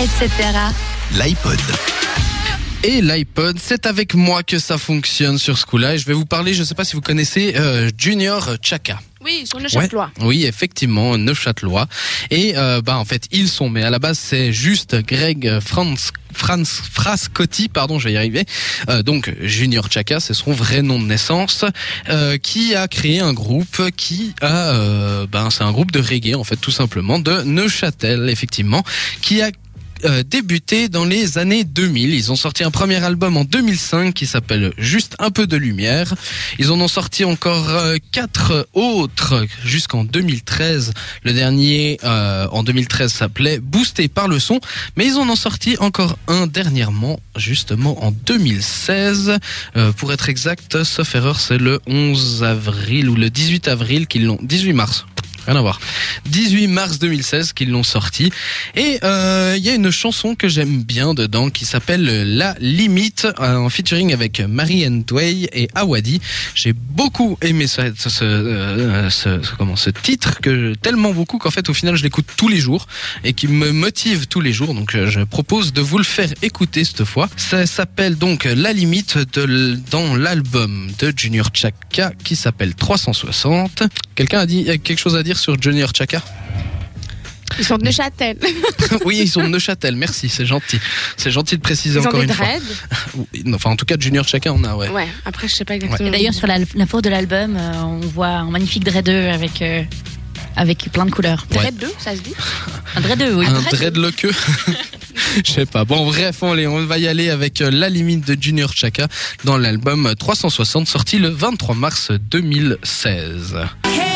etc. L'iPod. Et l'iPod, c'est avec moi que ça fonctionne sur ce coup-là. Et je vais vous parler, je ne sais pas si vous connaissez euh, Junior Chaka. Oui, sur le châtelois. Oui, effectivement, Neuchâtelois. Et euh, bah en fait, ils sont, mais à la base, c'est juste Greg Franz, Franz Frascotti, pardon, je vais y arriver. Euh, donc Junior Chaka, c'est son vrai nom de naissance, euh, qui a créé un groupe qui a, euh, ben c'est un groupe de reggae en fait, tout simplement de Neuchâtel, effectivement, qui a euh, débuté dans les années 2000. Ils ont sorti un premier album en 2005 qui s'appelle Juste un peu de lumière. Ils en ont sorti encore euh, quatre autres jusqu'en 2013. Le dernier euh, en 2013 s'appelait Boosté par le son, mais ils en ont sorti encore un dernièrement, justement en 2016. Euh, pour être exact, sauf erreur, c'est le 11 avril ou le 18 avril qu'ils l'ont, 18 mars. Rien à voir. 18 mars 2016 qu'ils l'ont sorti. Et euh, il y a une chanson que j'aime bien dedans qui s'appelle La Limite euh, en featuring avec Marie Way et Awadi. J'ai beaucoup aimé ce, ce, ce, euh, comment, ce titre que tellement beaucoup qu'en fait au final je l'écoute tous les jours et qui me motive tous les jours. Donc euh, je propose de vous le faire écouter cette fois. Ça s'appelle donc La Limite dans l'album de Junior Chaka qui s'appelle 360. Quelqu'un a dit a quelque chose à dire sur Junior Chaka? Ils sont de Neuchâtel. Oui, ils sont de Neuchâtel. Merci, c'est gentil. C'est gentil de préciser Ils ont encore des une fois. Enfin, en tout cas, Junior Chaka, on a, ouais. Ouais, après, je sais pas exactement. D'ailleurs, sur la, la photo de l'album, euh, on voit un magnifique dreadeux avec, euh, avec plein de couleurs. Dread 2, ça se dit Un dreadeux, oui. Un dreadlock. Je sais pas. Bon, bref, on, allez, on va y aller avec euh, La Limite de Junior Chaka dans l'album 360 sorti le 23 mars 2016. Hey,